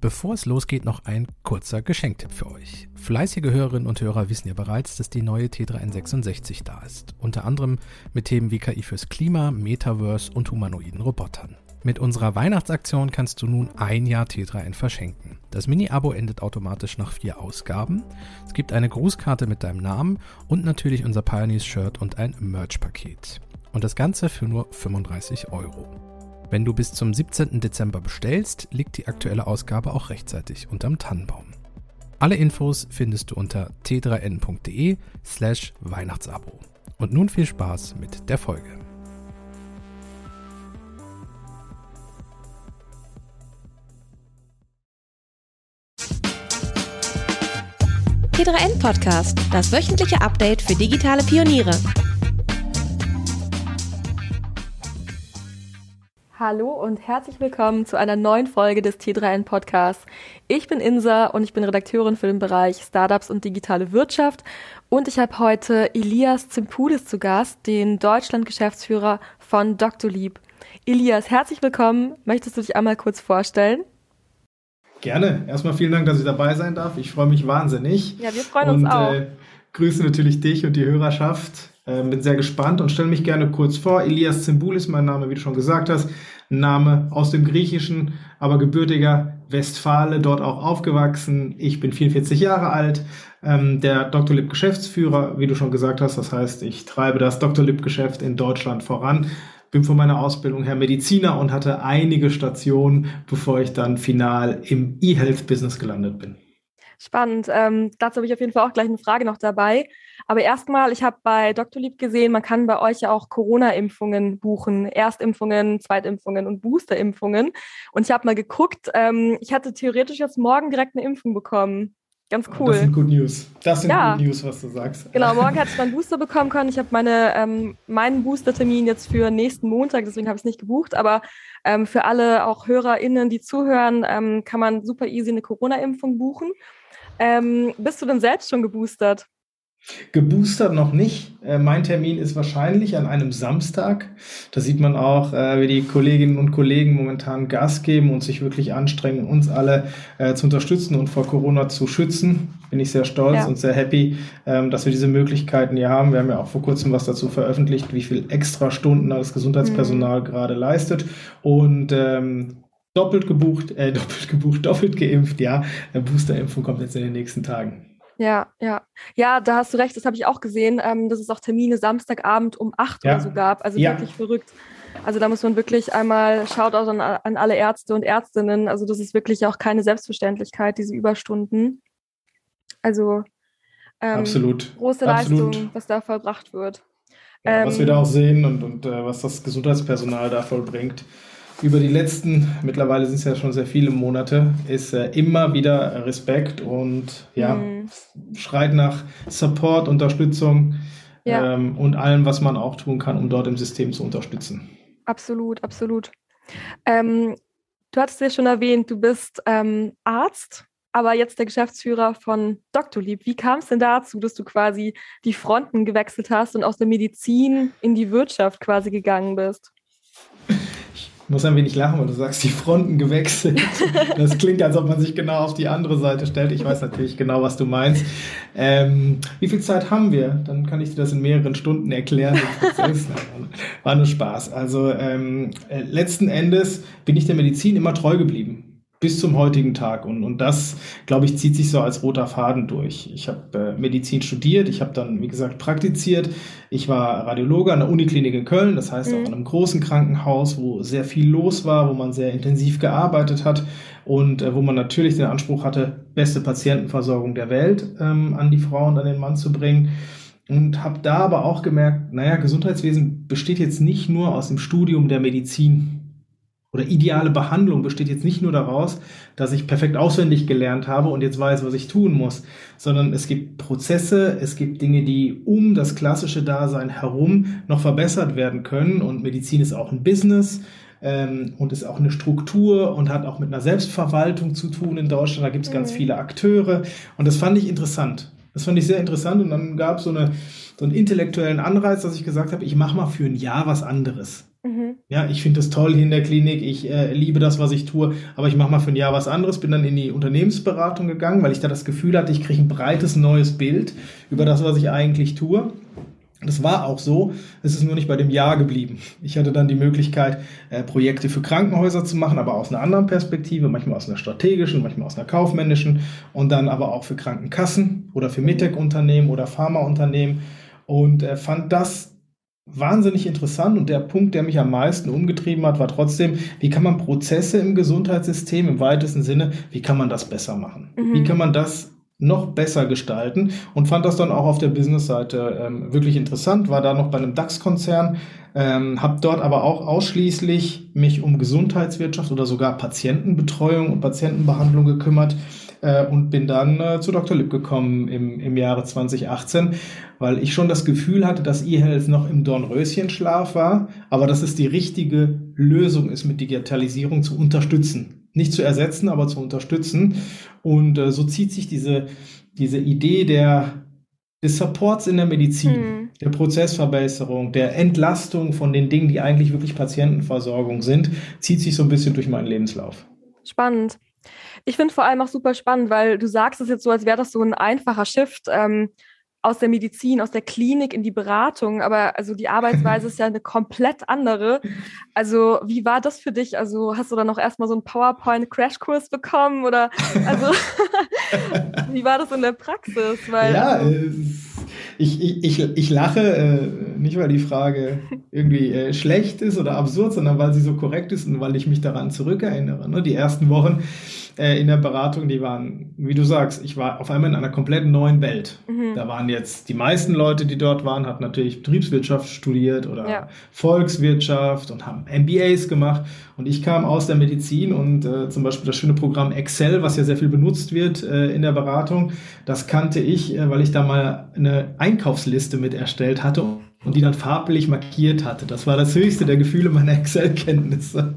Bevor es losgeht, noch ein kurzer Geschenktipp für euch. Fleißige Hörerinnen und Hörer wissen ja bereits, dass die neue T3N66 da ist. Unter anderem mit Themen wie KI fürs Klima, Metaverse und humanoiden Robotern. Mit unserer Weihnachtsaktion kannst du nun ein Jahr T3N verschenken. Das Mini-Abo endet automatisch nach vier Ausgaben. Es gibt eine Grußkarte mit deinem Namen und natürlich unser Pioneers-Shirt und ein Merch-Paket. Und das Ganze für nur 35 Euro. Wenn du bis zum 17. Dezember bestellst, liegt die aktuelle Ausgabe auch rechtzeitig unterm Tannenbaum. Alle Infos findest du unter t3n.de slash Weihnachtsabo. Und nun viel Spaß mit der Folge. T3N Podcast, das wöchentliche Update für digitale Pioniere. Hallo und herzlich willkommen zu einer neuen Folge des T3N Podcasts. Ich bin Insa und ich bin Redakteurin für den Bereich Startups und digitale Wirtschaft und ich habe heute Elias Zimpudis zu Gast, den Deutschland-Geschäftsführer von Dr. Lieb. Elias, herzlich willkommen. Möchtest du dich einmal kurz vorstellen? Gerne. Erstmal vielen Dank, dass ich dabei sein darf. Ich freue mich wahnsinnig. Ja, wir freuen uns und, auch. Äh, grüße natürlich dich und die Hörerschaft. Äh, bin sehr gespannt und stelle mich gerne kurz vor. Elias Zimbul ist mein Name, wie du schon gesagt hast. Name aus dem Griechischen, aber gebürtiger Westfale, dort auch aufgewachsen. Ich bin 44 Jahre alt, ähm, der Dr. Lipp Geschäftsführer, wie du schon gesagt hast. Das heißt, ich treibe das Dr. Lipp Geschäft in Deutschland voran. Bin von meiner Ausbildung her Mediziner und hatte einige Stationen, bevor ich dann final im E-Health-Business gelandet bin. Spannend. Ähm, dazu habe ich auf jeden Fall auch gleich eine Frage noch dabei. Aber erstmal, ich habe bei Dr. Lieb gesehen, man kann bei euch ja auch Corona-Impfungen buchen. Erstimpfungen, Zweitimpfungen und Boosterimpfungen. Und ich habe mal geguckt, ähm, ich hatte theoretisch jetzt morgen direkt eine Impfung bekommen. Ganz cool. Das sind Good News. Das sind ja. Good News, was du sagst. Genau, morgen hatte ich meinen Booster bekommen können. Ich habe meine, ähm, meinen Boostertermin jetzt für nächsten Montag, deswegen habe ich es nicht gebucht. Aber ähm, für alle auch HörerInnen, die zuhören, ähm, kann man super easy eine Corona-Impfung buchen. Ähm, bist du denn selbst schon geboostert? Geboostert noch nicht. Äh, mein Termin ist wahrscheinlich an einem Samstag. Da sieht man auch, äh, wie die Kolleginnen und Kollegen momentan Gas geben und sich wirklich anstrengen, uns alle äh, zu unterstützen und vor Corona zu schützen. Bin ich sehr stolz ja. und sehr happy, ähm, dass wir diese Möglichkeiten hier haben. Wir haben ja auch vor kurzem was dazu veröffentlicht, wie viel extra Stunden das Gesundheitspersonal mhm. gerade leistet. Und ähm, doppelt gebucht, äh, doppelt gebucht, doppelt geimpft, ja. Eine Boosterimpfung kommt jetzt in den nächsten Tagen. Ja, ja. Ja, da hast du recht, das habe ich auch gesehen, ähm, dass es auch Termine Samstagabend um 8 ja. oder so gab. Also ja. wirklich verrückt. Also da muss man wirklich einmal Shoutout an, an alle Ärzte und Ärztinnen. Also das ist wirklich auch keine Selbstverständlichkeit, diese Überstunden. Also ähm, Absolut. große Absolut. Leistung, was da vollbracht wird. Ja, ähm, was wir da auch sehen und, und äh, was das Gesundheitspersonal da vollbringt über die letzten, mittlerweile sind es ja schon sehr viele Monate, ist äh, immer wieder Respekt und ja, mhm. schreit nach Support, Unterstützung ja. ähm, und allem, was man auch tun kann, um dort im System zu unterstützen. Absolut, absolut. Ähm, du hattest ja schon erwähnt, du bist ähm, Arzt, aber jetzt der Geschäftsführer von Dr. Lieb. Wie kam es denn dazu, dass du quasi die Fronten gewechselt hast und aus der Medizin in die Wirtschaft quasi gegangen bist? Muss ein wenig lachen, weil du sagst, die Fronten gewechselt. Das klingt, als ob man sich genau auf die andere Seite stellt. Ich weiß natürlich genau, was du meinst. Ähm, wie viel Zeit haben wir? Dann kann ich dir das in mehreren Stunden erklären. War nur Spaß. Also ähm, äh, letzten Endes bin ich der Medizin immer treu geblieben bis zum heutigen Tag. Und, und das, glaube ich, zieht sich so als roter Faden durch. Ich habe äh, Medizin studiert, ich habe dann, wie gesagt, praktiziert. Ich war Radiologe an der Uniklinik in Köln, das heißt mhm. auch in einem großen Krankenhaus, wo sehr viel los war, wo man sehr intensiv gearbeitet hat und äh, wo man natürlich den Anspruch hatte, beste Patientenversorgung der Welt ähm, an die Frau und an den Mann zu bringen. Und habe da aber auch gemerkt, naja, Gesundheitswesen besteht jetzt nicht nur aus dem Studium der Medizin oder ideale Behandlung besteht jetzt nicht nur daraus, dass ich perfekt auswendig gelernt habe und jetzt weiß, was ich tun muss, sondern es gibt Prozesse, es gibt Dinge, die um das klassische Dasein herum noch verbessert werden können und Medizin ist auch ein Business ähm, und ist auch eine Struktur und hat auch mit einer Selbstverwaltung zu tun in Deutschland. Da gibt es mhm. ganz viele Akteure und das fand ich interessant. Das fand ich sehr interessant und dann gab es so, eine, so einen intellektuellen Anreiz, dass ich gesagt habe, ich mache mal für ein Jahr was anderes. Mhm. Ja, ich finde das toll hier in der Klinik. Ich äh, liebe das, was ich tue, aber ich mache mal für ein Jahr was anderes. Bin dann in die Unternehmensberatung gegangen, weil ich da das Gefühl hatte, ich kriege ein breites neues Bild über das, was ich eigentlich tue. Das war auch so. Es ist nur nicht bei dem Jahr geblieben. Ich hatte dann die Möglichkeit, äh, Projekte für Krankenhäuser zu machen, aber aus einer anderen Perspektive, manchmal aus einer strategischen, manchmal aus einer kaufmännischen und dann aber auch für Krankenkassen oder für Medtech-Unternehmen oder Pharmaunternehmen und äh, fand das wahnsinnig interessant und der Punkt, der mich am meisten umgetrieben hat, war trotzdem, wie kann man Prozesse im Gesundheitssystem im weitesten Sinne, wie kann man das besser machen? Mhm. Wie kann man das noch besser gestalten und fand das dann auch auf der Business-Seite ähm, wirklich interessant, war da noch bei einem DAX-Konzern, ähm, habe dort aber auch ausschließlich mich um Gesundheitswirtschaft oder sogar Patientenbetreuung und Patientenbehandlung gekümmert äh, und bin dann äh, zu Dr. Lipp gekommen im, im Jahre 2018, weil ich schon das Gefühl hatte, dass eHealth noch im Dornröschenschlaf war, aber dass es die richtige Lösung ist, mit Digitalisierung zu unterstützen. Nicht zu ersetzen, aber zu unterstützen. Und äh, so zieht sich diese, diese Idee der, des Supports in der Medizin, hm. der Prozessverbesserung, der Entlastung von den Dingen, die eigentlich wirklich Patientenversorgung sind, zieht sich so ein bisschen durch meinen Lebenslauf. Spannend. Ich finde vor allem auch super spannend, weil du sagst es jetzt so, als wäre das so ein einfacher Shift ähm, aus der Medizin, aus der Klinik in die Beratung. Aber also die Arbeitsweise ist ja eine komplett andere. Also wie war das für dich? Also hast du dann noch erstmal so einen PowerPoint-Crashkurs bekommen oder also wie war das in der Praxis? Weil, ja, also, ich, ich, ich, ich lache, äh, nicht weil die Frage irgendwie äh, schlecht ist oder absurd, sondern weil sie so korrekt ist und weil ich mich daran zurückerinnere. Ne? Die ersten Wochen äh, in der Beratung, die waren, wie du sagst, ich war auf einmal in einer komplett neuen Welt. Mhm. Da waren jetzt die meisten Leute, die dort waren, hatten natürlich Betriebswirtschaft studiert oder ja. Volkswirtschaft und haben MBAs gemacht. Und ich kam aus der Medizin und äh, zum Beispiel das schöne Programm Excel, was ja sehr viel benutzt wird äh, in der Beratung, das kannte ich, äh, weil ich da mal eine Einkaufsliste mit erstellt hatte und die dann farblich markiert hatte. Das war das höchste der Gefühle meiner Excel-Kenntnisse.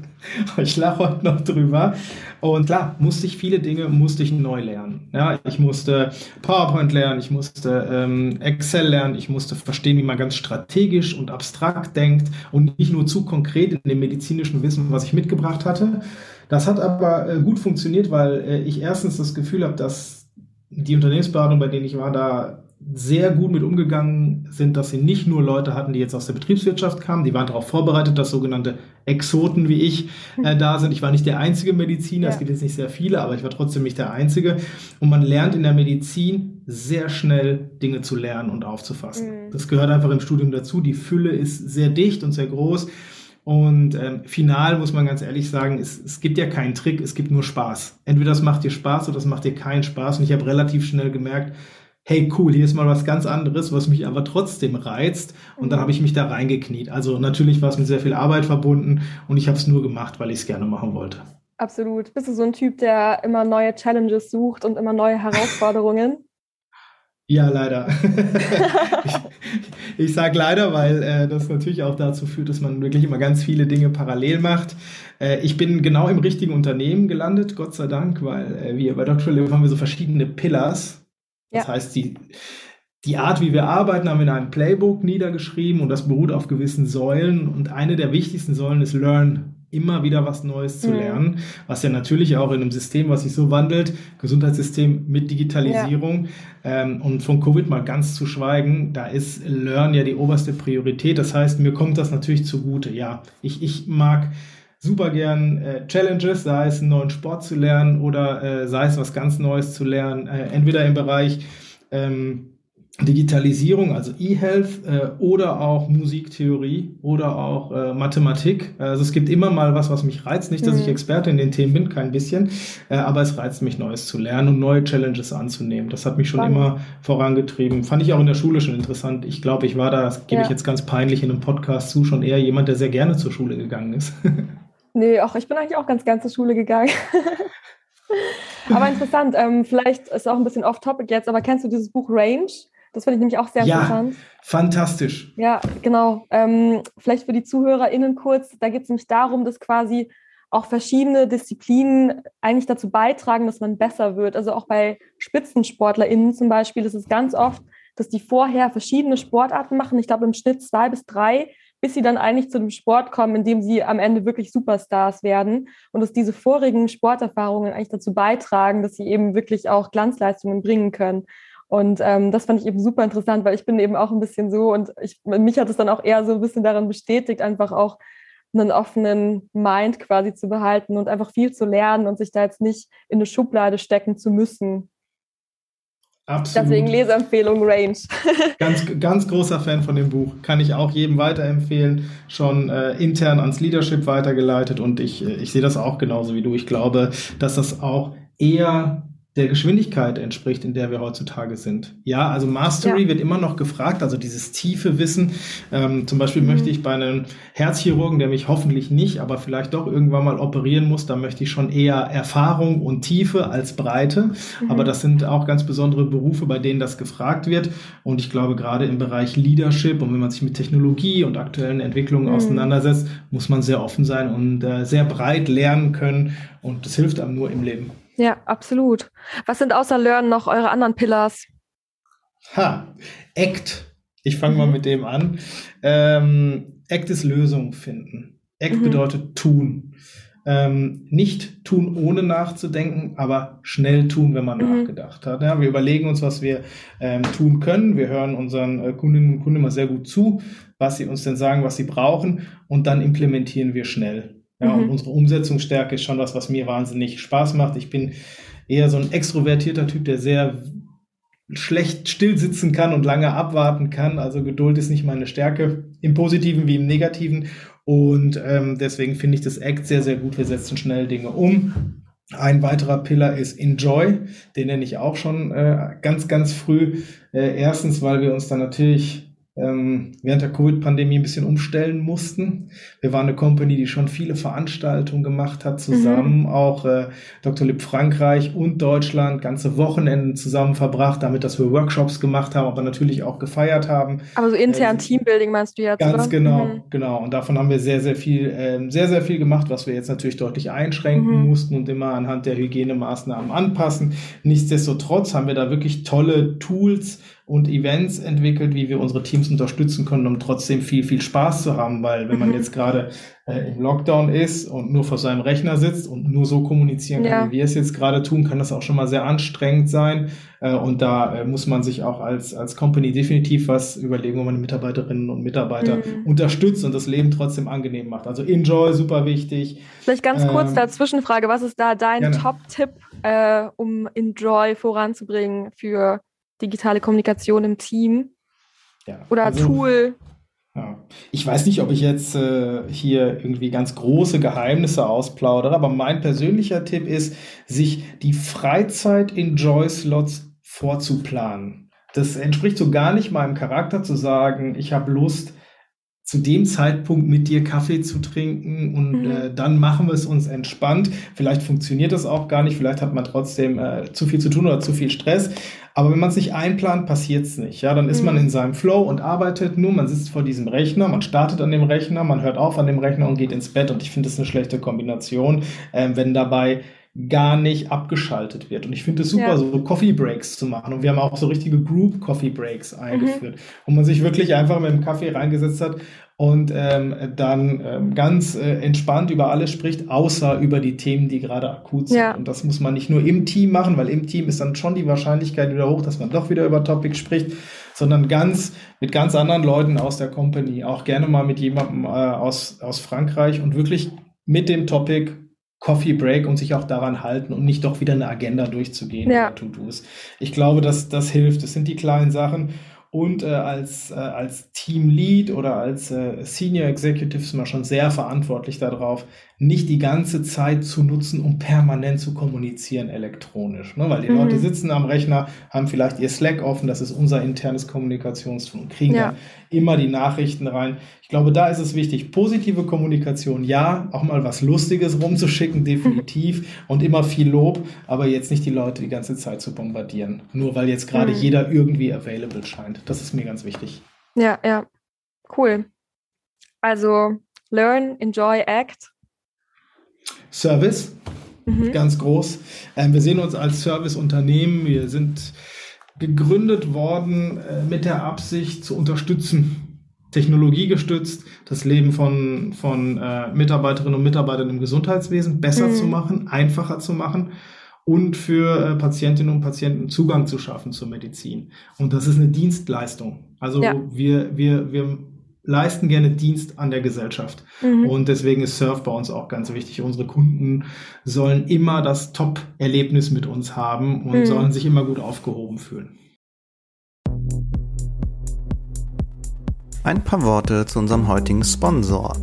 Ich lache heute noch drüber. Und klar, musste ich viele Dinge musste ich neu lernen. Ja, ich musste PowerPoint lernen, ich musste ähm, Excel lernen, ich musste verstehen, wie man ganz strategisch und abstrakt denkt und nicht nur zu konkret in dem medizinischen Wissen, was ich mitgebracht hatte. Das hat aber äh, gut funktioniert, weil äh, ich erstens das Gefühl habe, dass die Unternehmensberatung, bei denen ich war, da sehr gut mit umgegangen sind, dass sie nicht nur Leute hatten, die jetzt aus der Betriebswirtschaft kamen, die waren darauf vorbereitet, dass sogenannte Exoten wie ich äh, da sind. Ich war nicht der einzige Mediziner, ja. es gibt jetzt nicht sehr viele, aber ich war trotzdem nicht der einzige. Und man lernt in der Medizin sehr schnell Dinge zu lernen und aufzufassen. Mhm. Das gehört einfach im Studium dazu. Die Fülle ist sehr dicht und sehr groß. Und ähm, final muss man ganz ehrlich sagen, es, es gibt ja keinen Trick, es gibt nur Spaß. Entweder das macht dir Spaß oder das macht dir keinen Spaß. Und ich habe relativ schnell gemerkt, hey cool, hier ist mal was ganz anderes, was mich aber trotzdem reizt. Und dann mhm. habe ich mich da reingekniet. Also natürlich war es mit sehr viel Arbeit verbunden und ich habe es nur gemacht, weil ich es gerne machen wollte. Absolut. Bist du so ein Typ, der immer neue Challenges sucht und immer neue Herausforderungen? Ja, leider. ich, ich sage leider, weil äh, das natürlich auch dazu führt, dass man wirklich immer ganz viele Dinge parallel macht. Äh, ich bin genau im richtigen Unternehmen gelandet, Gott sei Dank, weil äh, wir bei Dr. Liv haben wir so verschiedene Pillars das ja. heißt, die, die Art, wie wir arbeiten, haben wir in einem Playbook niedergeschrieben und das beruht auf gewissen Säulen. Und eine der wichtigsten Säulen ist Learn, immer wieder was Neues zu mhm. lernen, was ja natürlich auch in einem System, was sich so wandelt, Gesundheitssystem mit Digitalisierung ja. ähm, und von Covid mal ganz zu schweigen, da ist Learn ja die oberste Priorität. Das heißt, mir kommt das natürlich zugute. Ja, ich, ich mag super gern äh, Challenges, sei es einen neuen Sport zu lernen oder äh, sei es was ganz Neues zu lernen, äh, entweder im Bereich ähm, Digitalisierung, also E-Health äh, oder auch Musiktheorie oder auch äh, Mathematik. Also es gibt immer mal was, was mich reizt. Nicht, dass ich mhm. Experte in den Themen bin, kein bisschen, äh, aber es reizt mich, Neues zu lernen und neue Challenges anzunehmen. Das hat mich schon Spannend. immer vorangetrieben. Fand ich auch in der Schule schon interessant. Ich glaube, ich war da, das gebe ja. ich jetzt ganz peinlich in einem Podcast zu, schon eher jemand, der sehr gerne zur Schule gegangen ist. Nee, auch ich bin eigentlich auch ganz gern zur Schule gegangen. aber interessant, ähm, vielleicht ist auch ein bisschen off-topic jetzt, aber kennst du dieses Buch Range? Das finde ich nämlich auch sehr ja, interessant. Fantastisch. Ja, genau. Ähm, vielleicht für die ZuhörerInnen kurz, da geht es nämlich darum, dass quasi auch verschiedene Disziplinen eigentlich dazu beitragen, dass man besser wird. Also auch bei SpitzensportlerInnen zum Beispiel ist es ganz oft, dass die vorher verschiedene Sportarten machen. Ich glaube im Schnitt zwei bis drei bis sie dann eigentlich zu dem Sport kommen, in dem sie am Ende wirklich Superstars werden und dass diese vorigen Sporterfahrungen eigentlich dazu beitragen, dass sie eben wirklich auch Glanzleistungen bringen können. Und ähm, das fand ich eben super interessant, weil ich bin eben auch ein bisschen so und ich, mich hat es dann auch eher so ein bisschen daran bestätigt, einfach auch einen offenen Mind quasi zu behalten und einfach viel zu lernen und sich da jetzt nicht in eine Schublade stecken zu müssen. Absolut. Deswegen Leseempfehlung Range. ganz, ganz großer Fan von dem Buch. Kann ich auch jedem weiterempfehlen. Schon äh, intern ans Leadership weitergeleitet und ich, äh, ich sehe das auch genauso wie du. Ich glaube, dass das auch eher der Geschwindigkeit entspricht, in der wir heutzutage sind. Ja, also Mastery ja. wird immer noch gefragt, also dieses tiefe Wissen. Ähm, zum Beispiel mhm. möchte ich bei einem Herzchirurgen, der mich hoffentlich nicht, aber vielleicht doch irgendwann mal operieren muss, da möchte ich schon eher Erfahrung und Tiefe als Breite. Mhm. Aber das sind auch ganz besondere Berufe, bei denen das gefragt wird. Und ich glaube, gerade im Bereich Leadership und wenn man sich mit Technologie und aktuellen Entwicklungen mhm. auseinandersetzt, muss man sehr offen sein und äh, sehr breit lernen können. Und das hilft einem nur im Leben. Ja, absolut. Was sind außer Learn noch eure anderen Pillars? Ha, Act. Ich fange mhm. mal mit dem an. Ähm, Act ist Lösung finden. Act mhm. bedeutet tun. Ähm, nicht tun, ohne nachzudenken, aber schnell tun, wenn man mhm. nachgedacht hat. Ja, wir überlegen uns, was wir ähm, tun können. Wir hören unseren äh, Kundinnen und Kunden immer sehr gut zu, was sie uns denn sagen, was sie brauchen, und dann implementieren wir schnell. Ja, mhm. und unsere Umsetzungsstärke ist schon was, was mir wahnsinnig Spaß macht. Ich bin eher so ein extrovertierter Typ, der sehr schlecht still sitzen kann und lange abwarten kann. Also Geduld ist nicht meine Stärke, im Positiven wie im Negativen. Und ähm, deswegen finde ich das Act sehr, sehr gut. Wir setzen schnell Dinge um. Ein weiterer Pillar ist Enjoy, den nenne ich auch schon äh, ganz, ganz früh. Äh, erstens, weil wir uns dann natürlich ähm, während der Covid-Pandemie ein bisschen umstellen mussten. Wir waren eine Company, die schon viele Veranstaltungen gemacht hat, zusammen mhm. auch äh, Dr. Lipp Frankreich und Deutschland ganze Wochenenden zusammen verbracht, damit dass wir Workshops gemacht haben, aber natürlich auch gefeiert haben. Aber so intern äh, Teambuilding meinst du jetzt? Ganz oder? genau, mhm. genau. Und davon haben wir sehr, sehr viel, äh, sehr, sehr viel gemacht, was wir jetzt natürlich deutlich einschränken mhm. mussten und immer anhand der Hygienemaßnahmen anpassen. Nichtsdestotrotz haben wir da wirklich tolle Tools und Events entwickelt, wie wir unsere Teams unterstützen können, um trotzdem viel, viel Spaß zu haben, weil wenn man mhm. jetzt gerade äh, im Lockdown ist und nur vor seinem Rechner sitzt und nur so kommunizieren kann, ja. wie wir es jetzt gerade tun, kann das auch schon mal sehr anstrengend sein. Äh, und da äh, muss man sich auch als, als Company definitiv was überlegen, wo man die Mitarbeiterinnen und Mitarbeiter mhm. unterstützt und das Leben trotzdem angenehm macht. Also Enjoy, super wichtig. Vielleicht ganz kurz ähm, Dazwischenfrage, was ist da dein Top-Tipp, äh, um Enjoy voranzubringen für digitale Kommunikation im Team ja, oder also, Tool. Ja. Ich weiß nicht, ob ich jetzt äh, hier irgendwie ganz große Geheimnisse ausplaudere, aber mein persönlicher Tipp ist, sich die Freizeit in Joy-Slots vorzuplanen. Das entspricht so gar nicht meinem Charakter zu sagen, ich habe Lust, zu dem Zeitpunkt mit dir Kaffee zu trinken und mhm. äh, dann machen wir es uns entspannt. Vielleicht funktioniert das auch gar nicht, vielleicht hat man trotzdem äh, zu viel zu tun oder zu viel Stress. Aber wenn man es nicht einplant, passiert es nicht. Ja, dann ist mhm. man in seinem Flow und arbeitet nur. Man sitzt vor diesem Rechner, man startet an dem Rechner, man hört auf an dem Rechner und geht ins Bett. Und ich finde das eine schlechte Kombination, äh, wenn dabei gar nicht abgeschaltet wird. Und ich finde es super, ja. so Coffee Breaks zu machen. Und wir haben auch so richtige Group Coffee Breaks eingeführt, mhm. wo man sich wirklich einfach mit dem Kaffee reingesetzt hat und ähm, dann ähm, ganz äh, entspannt über alles spricht, außer über die Themen, die gerade akut sind. Ja. Und das muss man nicht nur im Team machen, weil im Team ist dann schon die Wahrscheinlichkeit wieder hoch, dass man doch wieder über Topic spricht, sondern ganz mit ganz anderen Leuten aus der Company, auch gerne mal mit jemandem äh, aus, aus Frankreich und wirklich mit dem Topic Coffee Break und sich auch daran halten und nicht doch wieder eine Agenda durchzugehen ja. To-Dos. Ich glaube, dass das hilft. Das sind die kleinen Sachen. Und äh, als, äh, als Teamlead oder als äh, Senior Executive sind wir schon sehr verantwortlich darauf, nicht die ganze Zeit zu nutzen, um permanent zu kommunizieren elektronisch. Ne? Weil die mhm. Leute sitzen am Rechner, haben vielleicht ihr Slack offen, das ist unser internes Kommunikationstool und kriegen ja. immer die Nachrichten rein. Ich glaube, da ist es wichtig, positive Kommunikation, ja, auch mal was Lustiges rumzuschicken, definitiv, und immer viel Lob, aber jetzt nicht die Leute die ganze Zeit zu bombardieren. Nur weil jetzt gerade mhm. jeder irgendwie available scheint. Das ist mir ganz wichtig. Ja, ja. Cool. Also, learn, enjoy, act Service, mhm. ganz groß. Ähm, wir sehen uns als Serviceunternehmen. Wir sind gegründet worden äh, mit der Absicht zu unterstützen. technologiegestützt das Leben von, von äh, Mitarbeiterinnen und Mitarbeitern im Gesundheitswesen besser mhm. zu machen, einfacher zu machen und für äh, Patientinnen und Patienten Zugang zu schaffen zur Medizin. Und das ist eine Dienstleistung. Also ja. wir, wir, wir leisten gerne Dienst an der Gesellschaft. Mhm. Und deswegen ist Surf bei uns auch ganz wichtig. Unsere Kunden sollen immer das Top-Erlebnis mit uns haben und mhm. sollen sich immer gut aufgehoben fühlen. Ein paar Worte zu unserem heutigen Sponsor.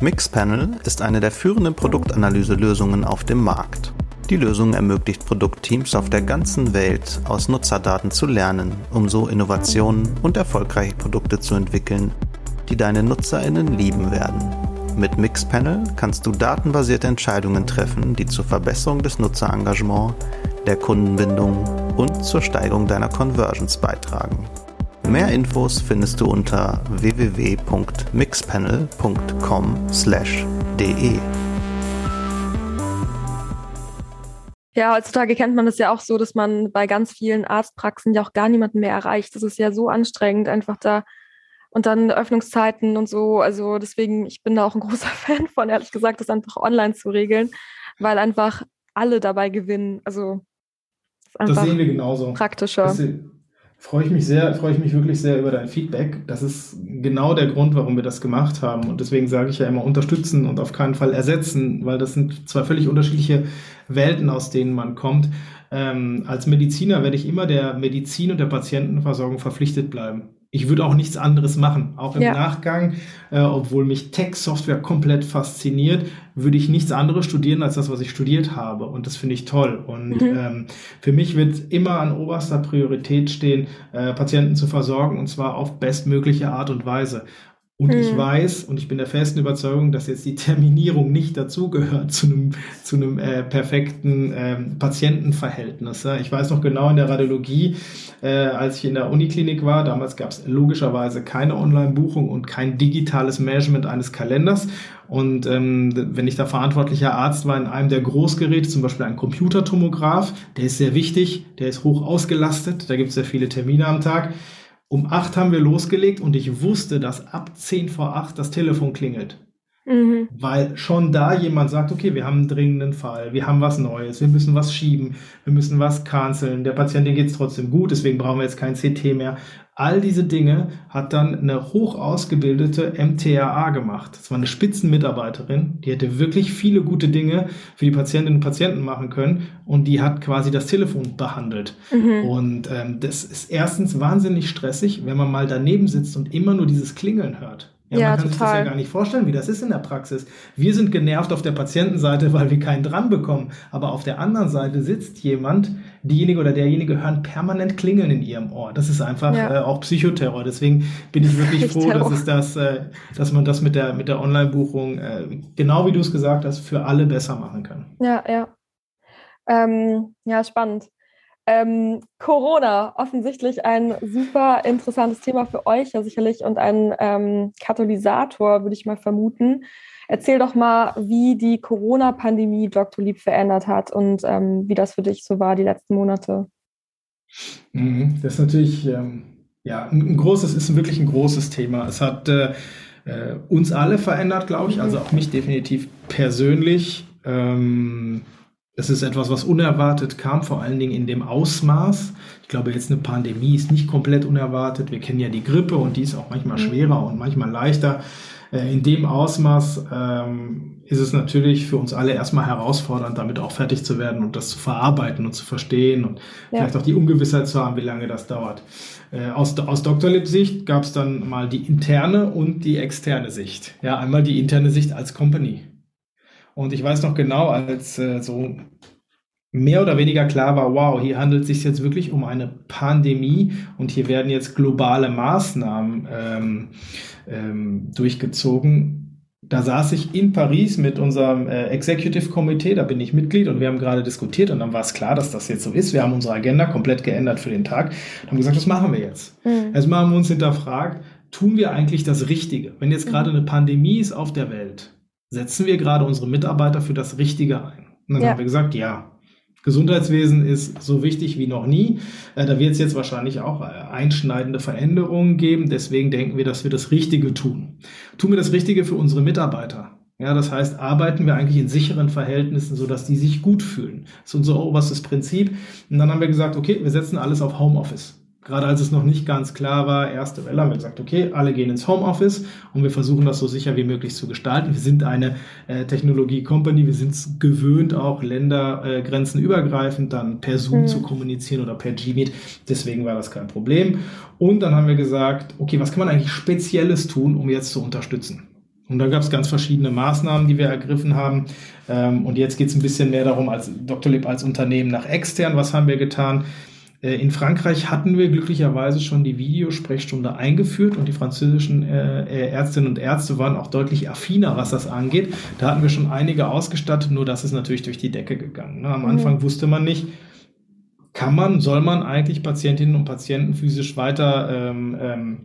Mixpanel ist eine der führenden Produktanalyselösungen auf dem Markt. Die Lösung ermöglicht Produktteams auf der ganzen Welt aus Nutzerdaten zu lernen, um so Innovationen und erfolgreiche Produkte zu entwickeln, die deine Nutzerinnen lieben werden. Mit Mixpanel kannst du datenbasierte Entscheidungen treffen, die zur Verbesserung des Nutzerengagements, der Kundenbindung und zur Steigerung deiner Conversions beitragen. Mehr Infos findest du unter www.mixpanel.com/de. Ja, heutzutage kennt man es ja auch so, dass man bei ganz vielen Arztpraxen ja auch gar niemanden mehr erreicht. Das ist ja so anstrengend, einfach da und dann Öffnungszeiten und so. Also deswegen, ich bin da auch ein großer Fan von, ehrlich gesagt, das einfach online zu regeln, weil einfach alle dabei gewinnen. Also das, das sehen wir genauso. Praktischer. Das, freue ich mich sehr, freue ich mich wirklich sehr über dein Feedback. Das ist genau der Grund, warum wir das gemacht haben. Und deswegen sage ich ja immer unterstützen und auf keinen Fall ersetzen, weil das sind zwei völlig unterschiedliche Welten, aus denen man kommt. Ähm, als Mediziner werde ich immer der Medizin und der Patientenversorgung verpflichtet bleiben ich würde auch nichts anderes machen. Auch im ja. Nachgang, äh, obwohl mich Tech-Software komplett fasziniert, würde ich nichts anderes studieren als das, was ich studiert habe. Und das finde ich toll. Und mhm. ähm, für mich wird immer an oberster Priorität stehen, äh, Patienten zu versorgen und zwar auf bestmögliche Art und Weise. Und hm. ich weiß und ich bin der festen Überzeugung, dass jetzt die Terminierung nicht dazugehört zu einem, zu einem äh, perfekten ähm, Patientenverhältnis. Ja. Ich weiß noch genau in der Radiologie, äh, als ich in der Uniklinik war, damals gab es logischerweise keine Online-Buchung und kein digitales Management eines Kalenders. Und ähm, wenn ich da verantwortlicher Arzt war in einem der Großgeräte, zum Beispiel ein Computertomograph, der ist sehr wichtig, der ist hoch ausgelastet, da gibt es sehr viele Termine am Tag um acht haben wir losgelegt und ich wusste, dass ab zehn vor acht das Telefon klingelt. Mhm. Weil schon da jemand sagt, okay, wir haben einen dringenden Fall, wir haben was Neues, wir müssen was schieben, wir müssen was canceln, der Patientin geht es trotzdem gut, deswegen brauchen wir jetzt kein CT mehr. All diese Dinge hat dann eine hoch ausgebildete MTRA gemacht. Das war eine Spitzenmitarbeiterin, die hätte wirklich viele gute Dinge für die Patientinnen und Patienten machen können und die hat quasi das Telefon behandelt. Mhm. Und ähm, das ist erstens wahnsinnig stressig, wenn man mal daneben sitzt und immer nur dieses Klingeln hört. Ja, ja, man kann total. sich das ja gar nicht vorstellen, wie das ist in der Praxis. Wir sind genervt auf der Patientenseite, weil wir keinen dran bekommen. Aber auf der anderen Seite sitzt jemand, diejenige oder derjenige hören permanent Klingeln in ihrem Ohr. Das ist einfach ja. äh, auch Psychoterror. Deswegen bin ich wirklich froh, dass es das, äh, dass man das mit der mit der Online-Buchung äh, genau wie du es gesagt hast für alle besser machen kann. Ja, ja, ähm, ja, spannend. Ähm, Corona, offensichtlich ein super interessantes Thema für euch ja sicherlich und ein ähm, Katalysator, würde ich mal vermuten. Erzähl doch mal, wie die Corona-Pandemie Dr. Lieb verändert hat und ähm, wie das für dich so war die letzten Monate. Mhm, das ist natürlich ähm, ja, ein großes, ist wirklich ein großes Thema. Es hat äh, äh uns alle verändert, glaube ich, also mhm. auch mich definitiv persönlich. Ähm, es ist etwas, was unerwartet kam, vor allen Dingen in dem Ausmaß. Ich glaube, jetzt eine Pandemie ist nicht komplett unerwartet. Wir kennen ja die Grippe und die ist auch manchmal mhm. schwerer und manchmal leichter. Äh, in dem Ausmaß ähm, ist es natürlich für uns alle erstmal herausfordernd, damit auch fertig zu werden und das zu verarbeiten und zu verstehen und ja. vielleicht auch die Ungewissheit zu haben, wie lange das dauert. Äh, aus, aus Dr. Lib Sicht gab es dann mal die interne und die externe Sicht. Ja, einmal die interne Sicht als Company. Und ich weiß noch genau, als äh, so mehr oder weniger klar war, wow, hier handelt es sich jetzt wirklich um eine Pandemie und hier werden jetzt globale Maßnahmen ähm, ähm, durchgezogen. Da saß ich in Paris mit unserem äh, Executive Committee, da bin ich Mitglied und wir haben gerade diskutiert und dann war es klar, dass das jetzt so ist. Wir haben unsere Agenda komplett geändert für den Tag und haben gesagt, was machen wir jetzt? Mhm. Erstmal haben wir uns hinterfragt, tun wir eigentlich das Richtige? Wenn jetzt gerade mhm. eine Pandemie ist auf der Welt, setzen wir gerade unsere Mitarbeiter für das Richtige ein? Und dann ja. haben wir gesagt, ja. Gesundheitswesen ist so wichtig wie noch nie. Äh, da wird es jetzt wahrscheinlich auch äh, einschneidende Veränderungen geben. Deswegen denken wir, dass wir das Richtige tun. Tun wir das Richtige für unsere Mitarbeiter. Ja, das heißt, arbeiten wir eigentlich in sicheren Verhältnissen, sodass die sich gut fühlen. Das ist unser oberstes Prinzip. Und dann haben wir gesagt, okay, wir setzen alles auf Homeoffice. Gerade als es noch nicht ganz klar war, erste Welle, haben wir gesagt, okay, alle gehen ins Homeoffice und wir versuchen das so sicher wie möglich zu gestalten. Wir sind eine äh, Technologie-Company, wir sind es gewöhnt, auch Ländergrenzen äh, übergreifend dann per Zoom mhm. zu kommunizieren oder per Gmeet. Deswegen war das kein Problem. Und dann haben wir gesagt, okay, was kann man eigentlich Spezielles tun, um jetzt zu unterstützen? Und da gab es ganz verschiedene Maßnahmen, die wir ergriffen haben. Ähm, und jetzt geht es ein bisschen mehr darum, als Dr. Lib als Unternehmen nach extern, was haben wir getan? Äh, in Frankreich hatten wir glücklicherweise schon die Videosprechstunde eingeführt und die französischen äh, äh, Ärztinnen und Ärzte waren auch deutlich affiner, was das angeht. Da hatten wir schon einige ausgestattet, nur das ist natürlich durch die Decke gegangen. Ne? Am mhm. Anfang wusste man nicht, kann man, soll man eigentlich Patientinnen und Patienten physisch weiter ähm, ähm,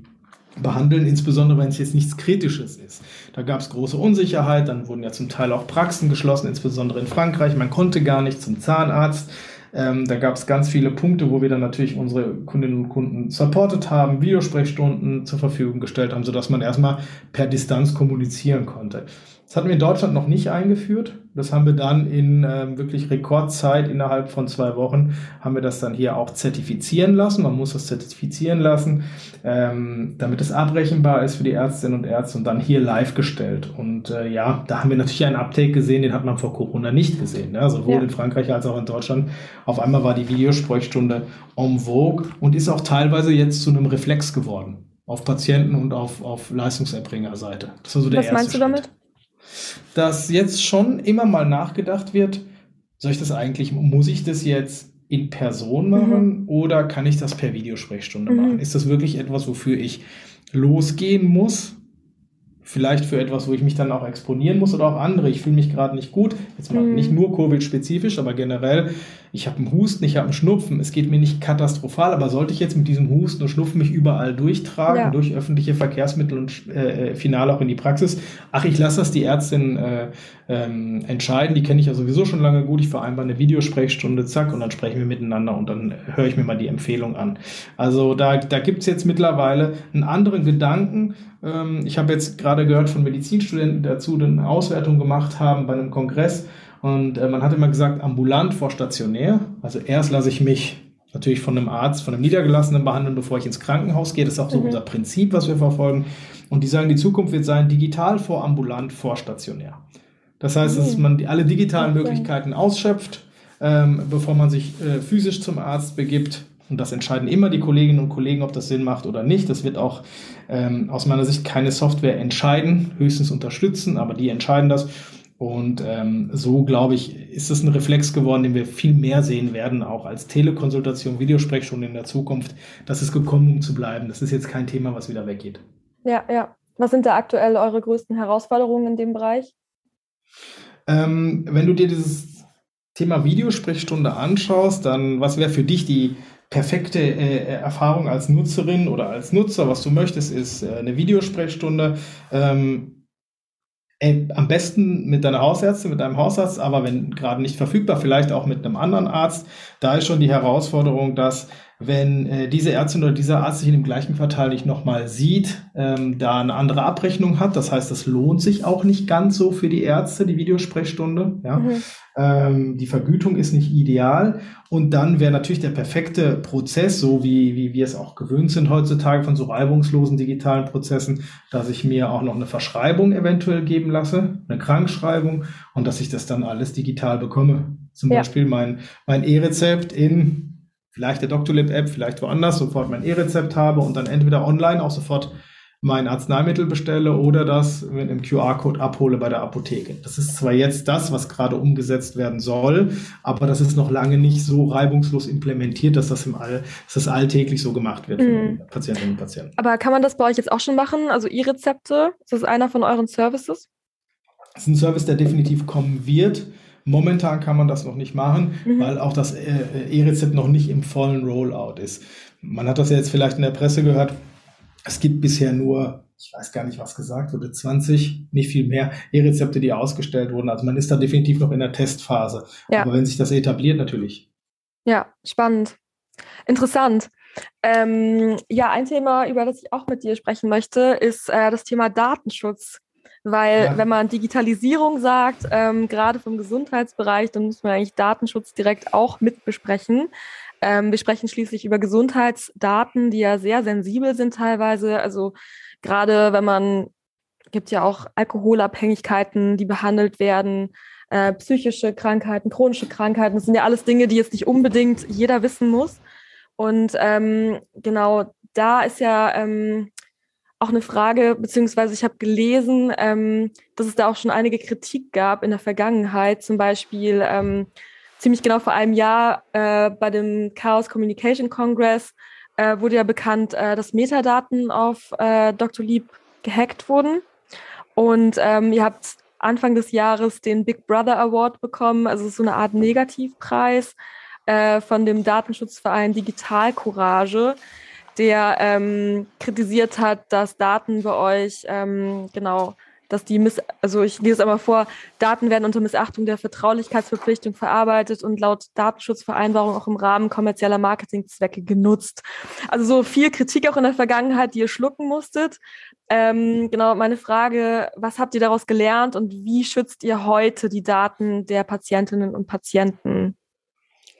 behandeln, insbesondere wenn es jetzt nichts Kritisches ist. Da gab es große Unsicherheit, dann wurden ja zum Teil auch Praxen geschlossen, insbesondere in Frankreich. Man konnte gar nicht zum Zahnarzt. Ähm, da gab es ganz viele Punkte, wo wir dann natürlich unsere Kundinnen und Kunden supportet haben, Videosprechstunden zur Verfügung gestellt haben, sodass man erstmal per Distanz kommunizieren konnte. Das hatten wir in Deutschland noch nicht eingeführt. Das haben wir dann in ähm, wirklich Rekordzeit innerhalb von zwei Wochen haben wir das dann hier auch zertifizieren lassen. Man muss das zertifizieren lassen, ähm, damit es abrechenbar ist für die Ärztinnen und Ärzte und dann hier live gestellt. Und äh, ja, da haben wir natürlich einen Uptake gesehen, den hat man vor Corona nicht gesehen. Ne? Sowohl ja. in Frankreich als auch in Deutschland. Auf einmal war die Videosprechstunde en vogue und ist auch teilweise jetzt zu einem Reflex geworden. Auf Patienten- und auf, auf Leistungserbringerseite. Das war so der Was erste meinst du Schritt. damit? Dass jetzt schon immer mal nachgedacht wird, soll ich das eigentlich, muss ich das jetzt in Person machen mhm. oder kann ich das per Videosprechstunde mhm. machen? Ist das wirklich etwas, wofür ich losgehen muss? Vielleicht für etwas, wo ich mich dann auch exponieren muss oder auch andere. Ich fühle mich gerade nicht gut. Jetzt mal mhm. nicht nur Covid-spezifisch, aber generell ich habe einen Husten, ich habe einen Schnupfen, es geht mir nicht katastrophal, aber sollte ich jetzt mit diesem Husten und Schnupfen mich überall durchtragen, ja. durch öffentliche Verkehrsmittel und äh, äh, final auch in die Praxis? Ach, ich lasse das die Ärztin äh, ähm, entscheiden, die kenne ich ja sowieso schon lange gut, ich vereinbare eine Videosprechstunde, zack, und dann sprechen wir miteinander und dann höre ich mir mal die Empfehlung an. Also da, da gibt es jetzt mittlerweile einen anderen Gedanken. Ähm, ich habe jetzt gerade gehört von Medizinstudenten, die dazu eine Auswertung gemacht haben bei einem Kongress, und äh, man hat immer gesagt, ambulant vor stationär. Also erst lasse ich mich natürlich von einem Arzt, von einem Niedergelassenen behandeln, bevor ich ins Krankenhaus gehe. Das ist auch so mhm. unser Prinzip, was wir verfolgen. Und die sagen, die Zukunft wird sein, digital vor ambulant vor stationär. Das heißt, dass mhm. man die, alle digitalen. Möglichkeiten ausschöpft, ähm, bevor man sich äh, physisch zum Arzt begibt. Und das entscheiden immer die Kolleginnen und Kollegen, ob das Sinn macht oder nicht. Das wird auch ähm, aus meiner Sicht keine Software entscheiden, höchstens unterstützen, aber die entscheiden das. Und ähm, so, glaube ich, ist es ein Reflex geworden, den wir viel mehr sehen werden, auch als Telekonsultation, Videosprechstunde in der Zukunft. Das ist gekommen, um zu bleiben. Das ist jetzt kein Thema, was wieder weggeht. Ja, ja. Was sind da aktuell eure größten Herausforderungen in dem Bereich? Ähm, wenn du dir dieses Thema Videosprechstunde anschaust, dann was wäre für dich die perfekte äh, Erfahrung als Nutzerin oder als Nutzer? Was du möchtest, ist äh, eine Videosprechstunde. Ähm, ey, am besten mit deiner Hausärztin, mit deinem Hausarzt, aber wenn gerade nicht verfügbar, vielleicht auch mit einem anderen Arzt. Da ist schon die Herausforderung, dass wenn äh, diese Ärztin oder dieser Arzt sich in dem gleichen Quartal nicht nochmal sieht, ähm, da eine andere Abrechnung hat. Das heißt, das lohnt sich auch nicht ganz so für die Ärzte, die Videosprechstunde. Ja? Mhm. Ähm, die Vergütung ist nicht ideal. Und dann wäre natürlich der perfekte Prozess, so wie, wie wir es auch gewöhnt sind heutzutage von so reibungslosen digitalen Prozessen, dass ich mir auch noch eine Verschreibung eventuell geben lasse, eine Krankschreibung und dass ich das dann alles digital bekomme. Zum ja. Beispiel mein, mein E-Rezept in vielleicht der Doctolib-App, vielleicht woanders, sofort mein E-Rezept habe und dann entweder online auch sofort mein Arzneimittel bestelle oder das mit einem QR-Code abhole bei der Apotheke. Das ist zwar jetzt das, was gerade umgesetzt werden soll, aber das ist noch lange nicht so reibungslos implementiert, dass das im All, dass das alltäglich so gemacht wird mhm. von Patientinnen und Patienten. Aber kann man das bei euch jetzt auch schon machen? Also E-Rezepte, ist das einer von euren Services? Das ist ein Service, der definitiv kommen wird. Momentan kann man das noch nicht machen, mhm. weil auch das äh, äh, E-Rezept noch nicht im vollen Rollout ist. Man hat das ja jetzt vielleicht in der Presse gehört. es gibt bisher nur, ich weiß gar nicht, was gesagt wurde, 20, nicht viel mehr E-Rezepte, die ausgestellt wurden. Also man ist da definitiv noch in der Testphase. Ja. Aber wenn sich das etabliert, natürlich. Ja, spannend. Interessant. Ähm, ja, ein Thema, über das ich auch mit dir sprechen möchte, ist äh, das Thema Datenschutz. Weil ja. wenn man Digitalisierung sagt, ähm, gerade vom Gesundheitsbereich, dann muss man eigentlich Datenschutz direkt auch mit besprechen. Ähm, wir sprechen schließlich über Gesundheitsdaten, die ja sehr sensibel sind teilweise. Also gerade wenn man, gibt ja auch Alkoholabhängigkeiten, die behandelt werden, äh, psychische Krankheiten, chronische Krankheiten. Das sind ja alles Dinge, die jetzt nicht unbedingt jeder wissen muss. Und ähm, genau da ist ja ähm, auch eine Frage, beziehungsweise ich habe gelesen, ähm, dass es da auch schon einige Kritik gab in der Vergangenheit, zum Beispiel ähm, ziemlich genau vor einem Jahr äh, bei dem Chaos Communication Congress äh, wurde ja bekannt, äh, dass Metadaten auf äh, Dr. Lieb gehackt wurden. Und ähm, ihr habt Anfang des Jahres den Big Brother Award bekommen, also so eine Art Negativpreis äh, von dem Datenschutzverein Digital Courage der ähm, kritisiert hat, dass Daten bei euch, ähm, genau, dass die Miss, also ich lese einmal vor, Daten werden unter Missachtung der Vertraulichkeitsverpflichtung verarbeitet und laut Datenschutzvereinbarung auch im Rahmen kommerzieller Marketingzwecke genutzt. Also so viel Kritik auch in der Vergangenheit, die ihr schlucken musstet. Ähm, genau, meine Frage, was habt ihr daraus gelernt und wie schützt ihr heute die Daten der Patientinnen und Patienten?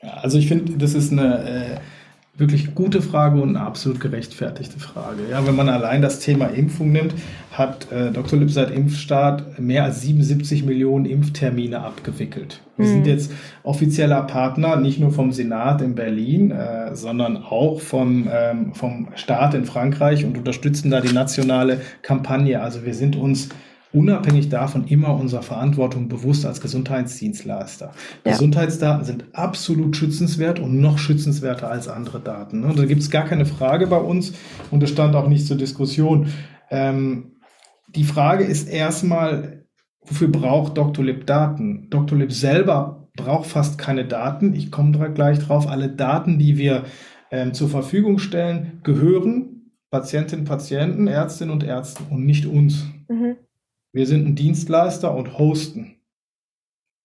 Also ich finde, das ist eine äh wirklich gute Frage und eine absolut gerechtfertigte Frage. Ja, wenn man allein das Thema Impfung nimmt, hat äh, Dr. Lipp seit Impfstart mehr als 77 Millionen Impftermine abgewickelt. Wir mhm. sind jetzt offizieller Partner, nicht nur vom Senat in Berlin, äh, sondern auch vom, ähm, vom Staat in Frankreich und unterstützen da die nationale Kampagne. Also wir sind uns unabhängig davon immer unserer Verantwortung bewusst als Gesundheitsdienstleister. Ja. Gesundheitsdaten sind absolut schützenswert und noch schützenswerter als andere Daten. Ne? Da gibt es gar keine Frage bei uns und es stand auch nicht zur Diskussion. Ähm, die Frage ist erstmal, wofür braucht Dr. Lib Daten? Dr. Lib selber braucht fast keine Daten. Ich komme da gleich drauf. Alle Daten, die wir ähm, zur Verfügung stellen, gehören Patientinnen, Patienten, Ärztinnen und Ärzten und nicht uns. Mhm. Wir sind ein Dienstleister und hosten.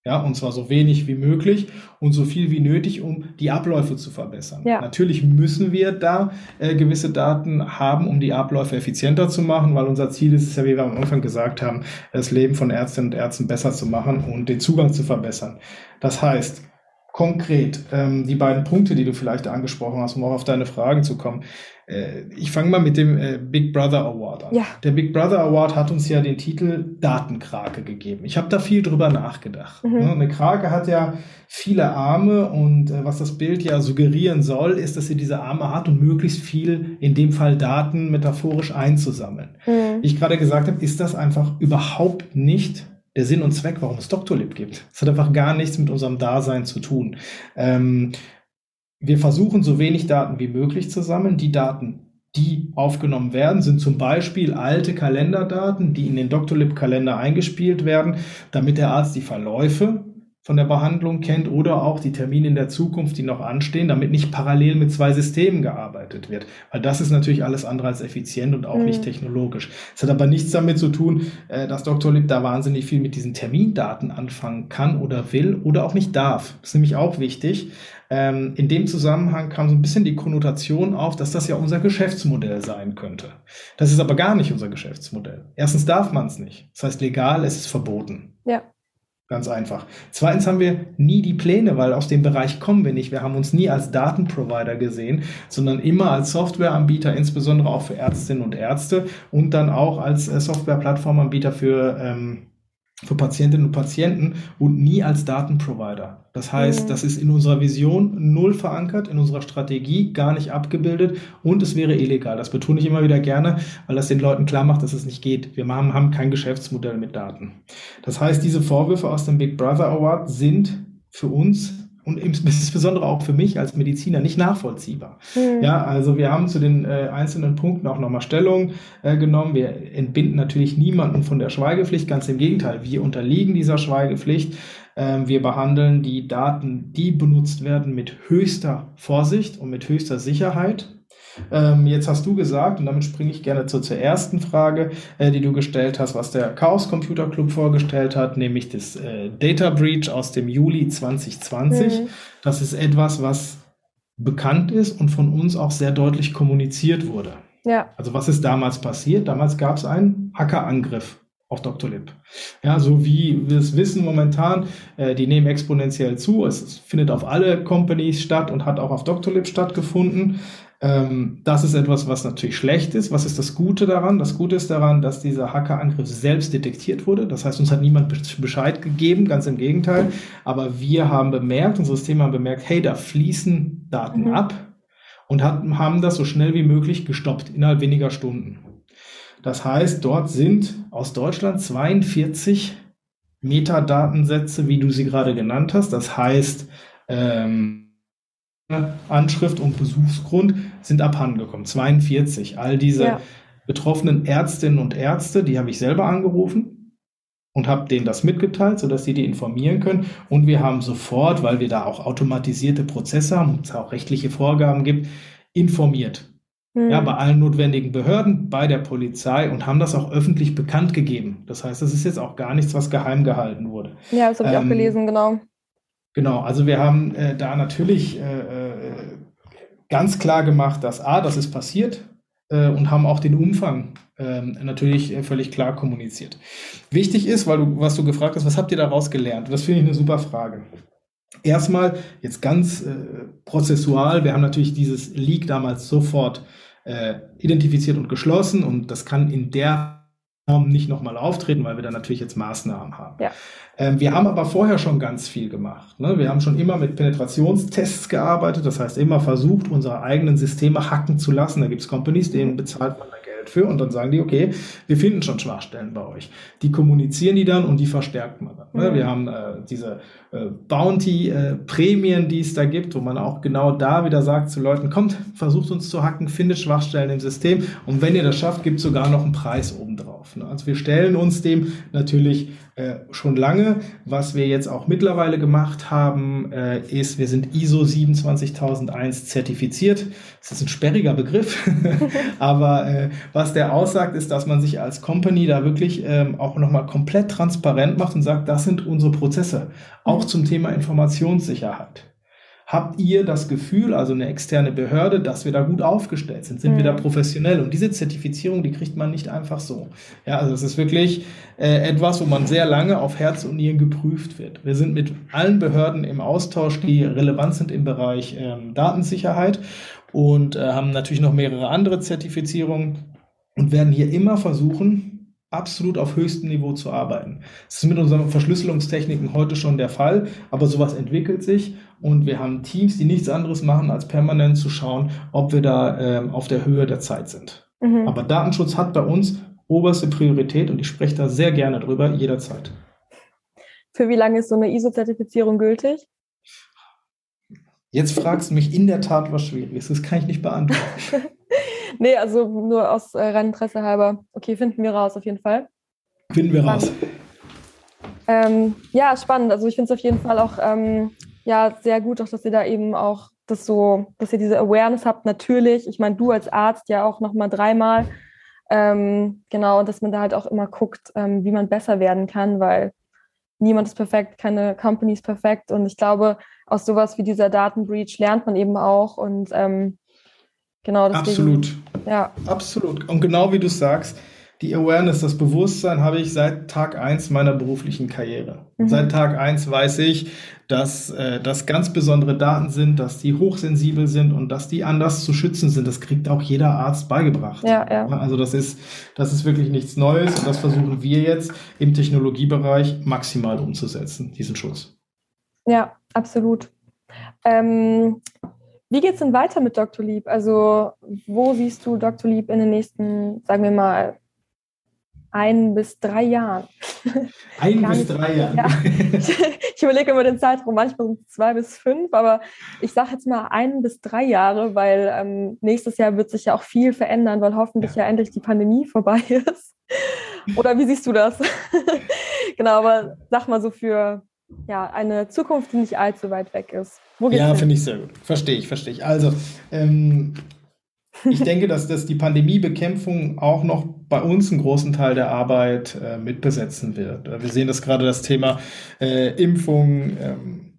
Ja, und zwar so wenig wie möglich und so viel wie nötig, um die Abläufe zu verbessern. Ja. Natürlich müssen wir da äh, gewisse Daten haben, um die Abläufe effizienter zu machen, weil unser Ziel ist es ja, wie wir am Anfang gesagt haben, das Leben von Ärztinnen und Ärzten besser zu machen und den Zugang zu verbessern. Das heißt, konkret, ähm, die beiden Punkte, die du vielleicht angesprochen hast, um auch auf deine Fragen zu kommen. Äh, ich fange mal mit dem äh, Big Brother Award an. Ja. Der Big Brother Award hat uns ja den Titel Datenkrake gegeben. Ich habe da viel drüber nachgedacht. Mhm. Ne? Eine Krake hat ja viele Arme und äh, was das Bild ja suggerieren soll, ist, dass sie diese Arme hat, um möglichst viel, in dem Fall Daten metaphorisch einzusammeln. Mhm. Wie ich gerade gesagt habe, ist das einfach überhaupt nicht der Sinn und Zweck, warum es Doctolib gibt. Es hat einfach gar nichts mit unserem Dasein zu tun. Ähm, wir versuchen so wenig Daten wie möglich zu sammeln. Die Daten, die aufgenommen werden, sind zum Beispiel alte Kalenderdaten, die in den Doctolib-Kalender eingespielt werden, damit der Arzt die Verläufe von der Behandlung kennt oder auch die Termine in der Zukunft, die noch anstehen, damit nicht parallel mit zwei Systemen gearbeitet wird. Weil das ist natürlich alles andere als effizient und auch mhm. nicht technologisch. Es hat aber nichts damit zu tun, äh, dass Dr. Lip da wahnsinnig viel mit diesen Termindaten anfangen kann oder will oder auch nicht darf. Das ist nämlich auch wichtig. Ähm, in dem Zusammenhang kam so ein bisschen die Konnotation auf, dass das ja unser Geschäftsmodell sein könnte. Das ist aber gar nicht unser Geschäftsmodell. Erstens darf man es nicht. Das heißt, legal, es ist verboten. Ja. Ganz einfach. Zweitens haben wir nie die Pläne, weil aus dem Bereich kommen wir nicht. Wir haben uns nie als Datenprovider gesehen, sondern immer als Softwareanbieter, insbesondere auch für Ärztinnen und Ärzte und dann auch als äh, Softwareplattformanbieter für ähm, für Patientinnen und Patienten und nie als Datenprovider. Das heißt, mhm. das ist in unserer Vision null verankert, in unserer Strategie gar nicht abgebildet und es wäre illegal. Das betone ich immer wieder gerne, weil das den Leuten klar macht, dass es nicht geht. Wir haben, haben kein Geschäftsmodell mit Daten. Das heißt, diese Vorwürfe aus dem Big Brother Award sind für uns und insbesondere auch für mich als Mediziner nicht nachvollziehbar. Mhm. Ja, also wir haben zu den äh, einzelnen Punkten auch nochmal Stellung äh, genommen. Wir entbinden natürlich niemanden von der Schweigepflicht, ganz im Gegenteil, wir unterliegen dieser Schweigepflicht. Ähm, wir behandeln die Daten, die benutzt werden, mit höchster Vorsicht und mit höchster Sicherheit. Ähm, jetzt hast du gesagt, und damit springe ich gerne zur, zur ersten Frage, äh, die du gestellt hast, was der Chaos Computer Club vorgestellt hat, nämlich das äh, Data Breach aus dem Juli 2020. Mhm. Das ist etwas, was bekannt ist und von uns auch sehr deutlich kommuniziert wurde. Ja. Also was ist damals passiert? Damals gab es einen Hackerangriff auf Dr. Lib. Ja, so wie wir es wissen momentan, äh, die nehmen exponentiell zu. Es findet auf alle Companies statt und hat auch auf Dr. Lib stattgefunden. Ähm, das ist etwas, was natürlich schlecht ist. Was ist das Gute daran? Das Gute ist daran, dass dieser Hackerangriff selbst detektiert wurde. Das heißt, uns hat niemand Bescheid gegeben, ganz im Gegenteil. Aber wir haben bemerkt, unsere Systeme haben bemerkt, hey, da fließen Daten mhm. ab und hat, haben das so schnell wie möglich gestoppt, innerhalb weniger Stunden. Das heißt, dort sind aus Deutschland 42 Metadatensätze, wie du sie gerade genannt hast. Das heißt, ähm, Anschrift und Besuchsgrund sind abhandengekommen. 42. All diese ja. betroffenen Ärztinnen und Ärzte, die habe ich selber angerufen und habe denen das mitgeteilt, sodass sie die informieren können. Und wir haben sofort, weil wir da auch automatisierte Prozesse haben und es auch rechtliche Vorgaben gibt, informiert. Mhm. Ja, bei allen notwendigen Behörden, bei der Polizei und haben das auch öffentlich bekannt gegeben. Das heißt, das ist jetzt auch gar nichts, was geheim gehalten wurde. Ja, das habe ich ähm, auch gelesen, genau. Genau, also wir haben äh, da natürlich äh, äh, ganz klar gemacht, dass A, das ist passiert äh, und haben auch den Umfang ähm, natürlich völlig klar kommuniziert. Wichtig ist, weil du, was du gefragt hast, was habt ihr daraus gelernt? Das finde ich eine super Frage. Erstmal, jetzt ganz prozessual, wir haben natürlich dieses Leak damals sofort identifiziert und geschlossen und das kann in der nicht nochmal auftreten, weil wir da natürlich jetzt Maßnahmen haben. Ja. Ähm, wir haben aber vorher schon ganz viel gemacht. Ne? Wir haben schon immer mit Penetrationstests gearbeitet, das heißt immer versucht, unsere eigenen Systeme hacken zu lassen. Da gibt es Companies, denen bezahlt man da Geld für und dann sagen die, okay, wir finden schon Schwachstellen bei euch. Die kommunizieren die dann und die verstärkt man dann. Ne? Mhm. Wir haben äh, diese äh, Bounty-Prämien, äh, die es da gibt, wo man auch genau da wieder sagt zu Leuten, kommt, versucht uns zu hacken, findet Schwachstellen im System und wenn ihr das schafft, gibt es sogar noch einen Preis obendrauf. Ne? Also wir stellen uns dem natürlich äh, schon lange. Was wir jetzt auch mittlerweile gemacht haben, äh, ist, wir sind ISO 27001 zertifiziert. Das ist ein sperriger Begriff, aber äh, was der aussagt, ist, dass man sich als Company da wirklich ähm, auch nochmal komplett transparent macht und sagt, das sind unsere Prozesse, auch zum Thema Informationssicherheit. Habt ihr das Gefühl, also eine externe Behörde, dass wir da gut aufgestellt sind? Sind mhm. wir da mhm. professionell? Und diese Zertifizierung, die kriegt man nicht einfach so. Ja, also es ist wirklich äh, etwas, wo man sehr lange auf Herz und Nieren geprüft wird. Wir sind mit allen Behörden im Austausch, die relevant sind im Bereich ähm, Datensicherheit und äh, haben natürlich noch mehrere andere Zertifizierungen und werden hier immer versuchen, absolut auf höchstem Niveau zu arbeiten. Das ist mit unseren Verschlüsselungstechniken heute schon der Fall, aber sowas entwickelt sich und wir haben Teams, die nichts anderes machen, als permanent zu schauen, ob wir da ähm, auf der Höhe der Zeit sind. Mhm. Aber Datenschutz hat bei uns oberste Priorität und ich spreche da sehr gerne drüber, jederzeit. Für wie lange ist so eine ISO-Zertifizierung gültig? Jetzt fragst du mich in der Tat was Schwieriges. Das kann ich nicht beantworten. nee, also nur aus äh, reinem Interesse halber. Okay, finden wir raus auf jeden Fall. Finden wir raus. Ähm, ja, spannend. Also ich finde es auf jeden Fall auch ähm, ja, sehr gut, auch dass ihr da eben auch das so, dass ihr diese Awareness habt, natürlich. Ich meine, du als Arzt ja auch nochmal dreimal. Ähm, genau, und dass man da halt auch immer guckt, ähm, wie man besser werden kann, weil niemand ist perfekt, keine Company ist perfekt. Und ich glaube, aus sowas wie dieser Datenbreach lernt man eben auch. Und ähm, Genau, deswegen, Absolut. Ja. Absolut. Und genau wie du sagst, die Awareness, das Bewusstsein habe ich seit Tag eins meiner beruflichen Karriere. Mhm. Seit Tag eins weiß ich, dass äh, das ganz besondere Daten sind, dass die hochsensibel sind und dass die anders zu schützen sind. Das kriegt auch jeder Arzt beigebracht. Ja, ja. Also das ist, das ist wirklich nichts Neues und das versuchen wir jetzt im Technologiebereich maximal umzusetzen, diesen Schutz. Ja, absolut. Ähm, wie geht es denn weiter mit Dr. Lieb? Also, wo siehst du Dr. Lieb in den nächsten, sagen wir mal, ein bis drei Jahren? Ein bis drei Jahre. Ja. Ich überlege immer den Zeitraum, manchmal sind es zwei bis fünf, aber ich sage jetzt mal ein bis drei Jahre, weil ähm, nächstes Jahr wird sich ja auch viel verändern, weil hoffentlich ja. ja endlich die Pandemie vorbei ist. Oder wie siehst du das? genau, aber sag mal so für ja, eine Zukunft, die nicht allzu weit weg ist. ja, finde ich sehr gut. Verstehe ich, verstehe ich. Also, ähm, ich denke, dass, dass die Pandemiebekämpfung auch noch bei uns einen großen Teil der Arbeit äh, mitbesetzen wird. Wir sehen das gerade das Thema äh, Impfung ähm,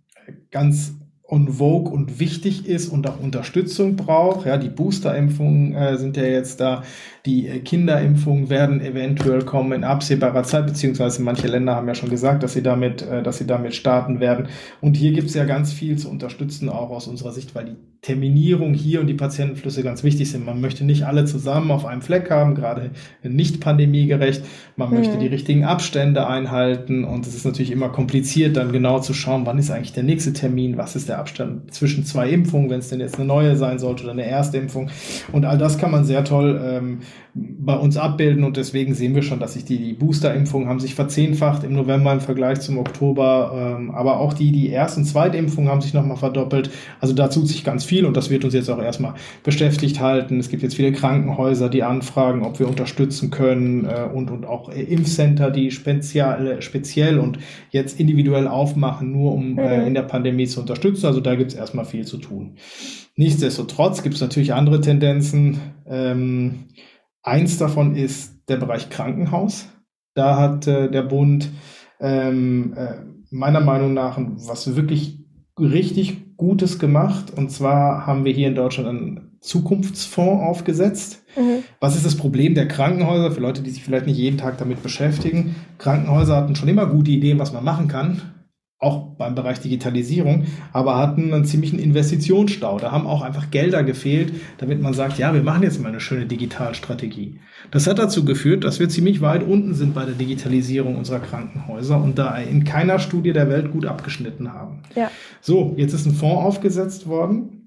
ganz on vogue und wichtig ist und auch Unterstützung braucht. Ja, die Boosterimpfungen äh, sind ja jetzt da. Die äh, Kinderimpfungen werden eventuell kommen in absehbarer Zeit, beziehungsweise manche Länder haben ja schon gesagt, dass sie damit, äh, dass sie damit starten werden. Und hier gibt es ja ganz viel zu unterstützen, auch aus unserer Sicht, weil die Terminierung hier und die Patientenflüsse ganz wichtig sind. Man möchte nicht alle zusammen auf einem Fleck haben, gerade nicht pandemiegerecht. Man möchte die richtigen Abstände einhalten und es ist natürlich immer kompliziert, dann genau zu schauen, wann ist eigentlich der nächste Termin, was ist der Abstand zwischen zwei Impfungen, wenn es denn jetzt eine neue sein sollte oder eine erste Impfung. Und all das kann man sehr toll ähm, bei uns abbilden und deswegen sehen wir schon, dass sich die, die Booster-Impfungen haben sich verzehnfacht im November im Vergleich zum Oktober, ähm, aber auch die, die ersten Zweitimpfungen haben sich nochmal verdoppelt. Also da tut sich ganz viel und das wird uns jetzt auch erstmal beschäftigt halten. Es gibt jetzt viele Krankenhäuser, die anfragen, ob wir unterstützen können äh, und, und auch Impfcenter, die speziell, speziell und jetzt individuell aufmachen, nur um äh, mhm. in der Pandemie zu unterstützen. Also da gibt es erstmal viel zu tun. Nichtsdestotrotz gibt es natürlich andere Tendenzen. Ähm, Eins davon ist der Bereich Krankenhaus. Da hat äh, der Bund ähm, äh, meiner Meinung nach was wirklich richtig Gutes gemacht. Und zwar haben wir hier in Deutschland einen Zukunftsfonds aufgesetzt. Mhm. Was ist das Problem der Krankenhäuser? Für Leute, die sich vielleicht nicht jeden Tag damit beschäftigen. Krankenhäuser hatten schon immer gute Ideen, was man machen kann auch beim Bereich Digitalisierung, aber hatten einen ziemlichen Investitionsstau. Da haben auch einfach Gelder gefehlt, damit man sagt, ja, wir machen jetzt mal eine schöne Digitalstrategie. Das hat dazu geführt, dass wir ziemlich weit unten sind bei der Digitalisierung unserer Krankenhäuser und da in keiner Studie der Welt gut abgeschnitten haben. Ja. So, jetzt ist ein Fonds aufgesetzt worden.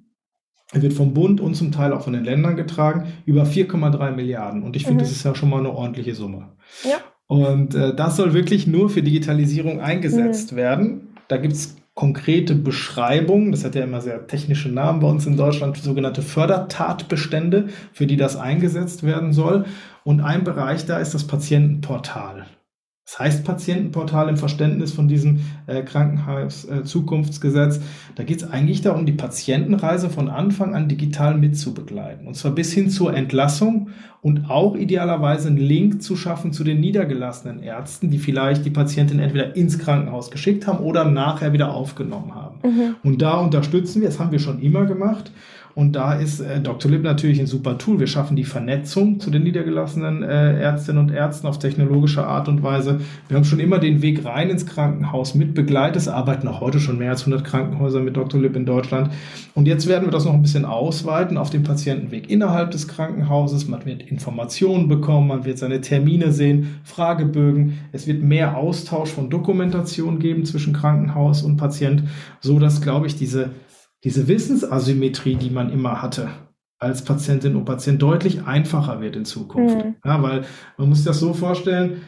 Er wird vom Bund und zum Teil auch von den Ländern getragen, über 4,3 Milliarden. Und ich finde, mhm. das ist ja schon mal eine ordentliche Summe. Ja. Und äh, das soll wirklich nur für Digitalisierung eingesetzt mhm. werden. Da gibt es konkrete Beschreibungen, das hat ja immer sehr technische Namen bei uns in Deutschland, sogenannte Fördertatbestände, für die das eingesetzt werden soll. Und ein Bereich da ist das Patientenportal. Das heißt Patientenportal im Verständnis von diesem äh, Krankenhaus-Zukunftsgesetz. Äh, da geht es eigentlich darum, die Patientenreise von Anfang an digital mitzubegleiten. Und zwar bis hin zur Entlassung und auch idealerweise einen Link zu schaffen zu den niedergelassenen Ärzten, die vielleicht die Patientin entweder ins Krankenhaus geschickt haben oder nachher wieder aufgenommen haben. Mhm. Und da unterstützen wir, das haben wir schon immer gemacht. Und da ist äh, Dr. Lib natürlich ein super Tool. Wir schaffen die Vernetzung zu den niedergelassenen äh, Ärztinnen und Ärzten auf technologische Art und Weise. Wir haben schon immer den Weg rein ins Krankenhaus mit begleitet. Es arbeiten auch heute schon mehr als 100 Krankenhäuser mit Dr. Lib in Deutschland. Und jetzt werden wir das noch ein bisschen ausweiten auf den Patientenweg innerhalb des Krankenhauses. Man wird Informationen bekommen, man wird seine Termine sehen, Fragebögen. Es wird mehr Austausch von Dokumentation geben zwischen Krankenhaus und Patient, so dass, glaube ich, diese diese Wissensasymmetrie, die man immer hatte als Patientin und Patient, deutlich einfacher wird in Zukunft. Mhm. Ja, weil man muss sich das so vorstellen,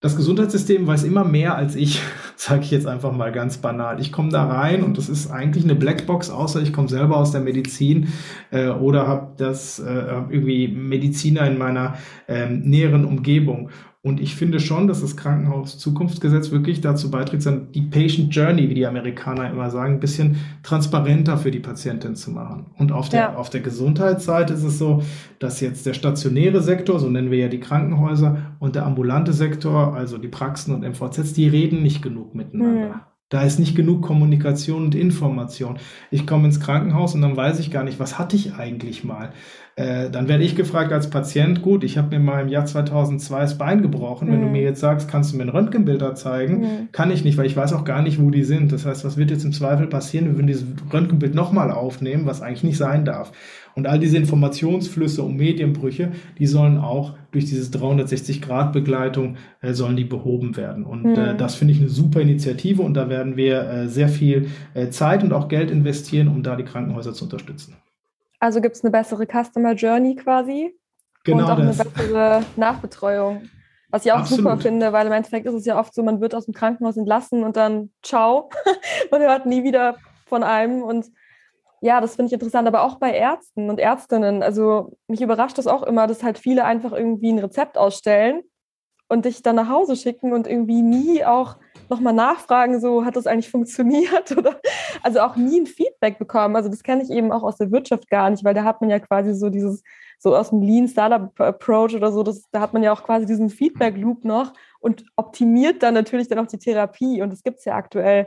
das Gesundheitssystem weiß immer mehr als ich, sage ich jetzt einfach mal ganz banal. Ich komme da rein und das ist eigentlich eine Blackbox, außer ich komme selber aus der Medizin äh, oder habe das äh, irgendwie Mediziner in meiner ähm, näheren Umgebung. Und ich finde schon, dass das Krankenhaus-Zukunftsgesetz wirklich dazu beiträgt, die Patient Journey, wie die Amerikaner immer sagen, ein bisschen transparenter für die Patientin zu machen. Und auf der, ja. auf der Gesundheitsseite ist es so, dass jetzt der stationäre Sektor, so nennen wir ja die Krankenhäuser, und der ambulante Sektor, also die Praxen und MVZs, die reden nicht genug miteinander. Mhm. Da ist nicht genug Kommunikation und Information. Ich komme ins Krankenhaus und dann weiß ich gar nicht, was hatte ich eigentlich mal. Äh, dann werde ich gefragt als Patient, gut, ich habe mir mal im Jahr 2002 das Bein gebrochen. Mhm. Wenn du mhm. mir jetzt sagst, kannst du mir ein Röntgenbilder zeigen, mhm. kann ich nicht, weil ich weiß auch gar nicht, wo die sind. Das heißt, was wird jetzt im Zweifel passieren? Wir würden dieses Röntgenbild nochmal aufnehmen, was eigentlich nicht sein darf. Und all diese Informationsflüsse und Medienbrüche, die sollen auch durch diese 360-Grad-Begleitung äh, sollen die behoben werden. Und mhm. äh, das finde ich eine super Initiative und da werden wir äh, sehr viel äh, Zeit und auch Geld investieren, um da die Krankenhäuser zu unterstützen. Also gibt es eine bessere Customer Journey quasi genau und auch das. eine bessere Nachbetreuung. Was ich auch Absolut. super finde, weil im Endeffekt ist es ja oft so, man wird aus dem Krankenhaus entlassen und dann ciao. man hört nie wieder von einem. Und ja, das finde ich interessant, aber auch bei Ärzten und Ärztinnen. Also mich überrascht das auch immer, dass halt viele einfach irgendwie ein Rezept ausstellen und dich dann nach Hause schicken und irgendwie nie auch nochmal nachfragen, so hat das eigentlich funktioniert? Oder also auch nie ein Feedback bekommen. Also das kenne ich eben auch aus der Wirtschaft gar nicht, weil da hat man ja quasi so dieses, so aus dem Lean Startup Approach oder so, das, da hat man ja auch quasi diesen Feedback Loop noch und optimiert dann natürlich dann auch die Therapie. Und das gibt es ja aktuell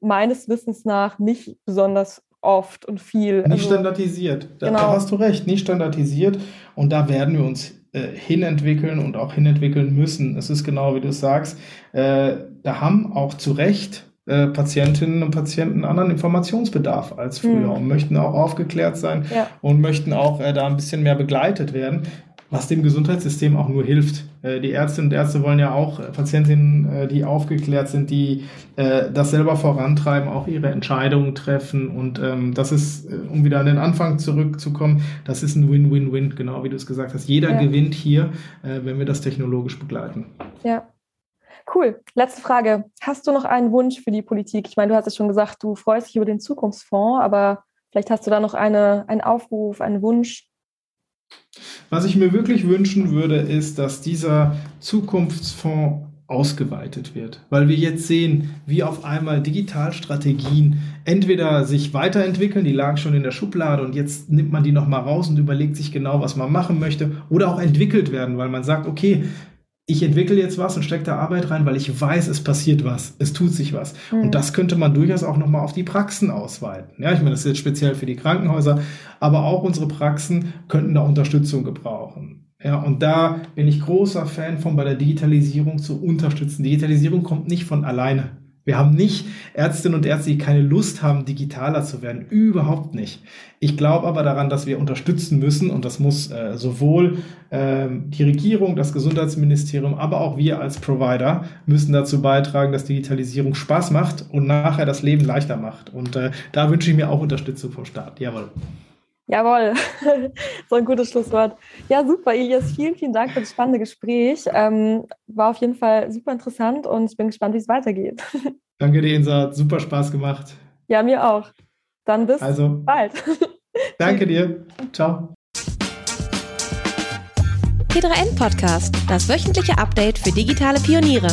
meines Wissens nach nicht besonders oft und viel. Nicht also, standardisiert. Da, genau. da hast du recht, nicht standardisiert. Und da werden wir uns äh, hinentwickeln und auch hinentwickeln müssen. Es ist genau wie du sagst, äh, da haben auch zu Recht äh, Patientinnen und Patienten anderen Informationsbedarf als früher mhm. und möchten auch aufgeklärt sein ja. und möchten auch äh, da ein bisschen mehr begleitet werden was dem Gesundheitssystem auch nur hilft. Äh, die Ärztinnen und Ärzte wollen ja auch Patientinnen, äh, die aufgeklärt sind, die das selber vorantreiben, auch ihre Entscheidungen treffen. Und ähm, das ist, um wieder an den Anfang zurückzukommen, das ist ein Win-Win-Win, genau wie du es gesagt hast. Jeder ja. gewinnt hier, wenn wir das technologisch begleiten. Ja. Cool. Letzte Frage. Hast du noch einen Wunsch für die Politik? Ich meine, du hast ja schon gesagt, du freust dich über den Zukunftsfonds, aber vielleicht hast du da noch eine, einen Aufruf, einen Wunsch, was ich mir wirklich wünschen würde, ist, dass dieser Zukunftsfonds ausgeweitet wird, weil wir jetzt sehen, wie auf einmal Digitalstrategien entweder sich weiterentwickeln, die lagen schon in der Schublade und jetzt nimmt man die nochmal raus und überlegt sich genau, was man machen möchte, oder auch entwickelt werden, weil man sagt, okay, ich entwickle jetzt was und stecke da Arbeit rein, weil ich weiß, es passiert was, es tut sich was. Mhm. Und das könnte man durchaus auch nochmal auf die Praxen ausweiten. Ja, ich meine, das ist jetzt speziell für die Krankenhäuser, aber auch unsere Praxen könnten da Unterstützung gebrauchen. Ja, und da bin ich großer Fan von, bei der Digitalisierung zu unterstützen. Digitalisierung kommt nicht von alleine. Wir haben nicht Ärztinnen und Ärzte, die keine Lust haben, digitaler zu werden. Überhaupt nicht. Ich glaube aber daran, dass wir unterstützen müssen und das muss äh, sowohl ähm, die Regierung, das Gesundheitsministerium, aber auch wir als Provider müssen dazu beitragen, dass Digitalisierung Spaß macht und nachher das Leben leichter macht. Und äh, da wünsche ich mir auch Unterstützung vom Staat. Jawohl. Jawohl, so ein gutes Schlusswort. Ja, super, Elias, vielen, vielen Dank für das spannende Gespräch. Ähm, war auf jeden Fall super interessant und ich bin gespannt, wie es weitergeht. Danke dir, Insa, hat super Spaß gemacht. Ja, mir auch. Dann bis also, bald. Danke dir. Ciao. T3N Podcast, das wöchentliche Update für digitale Pioniere.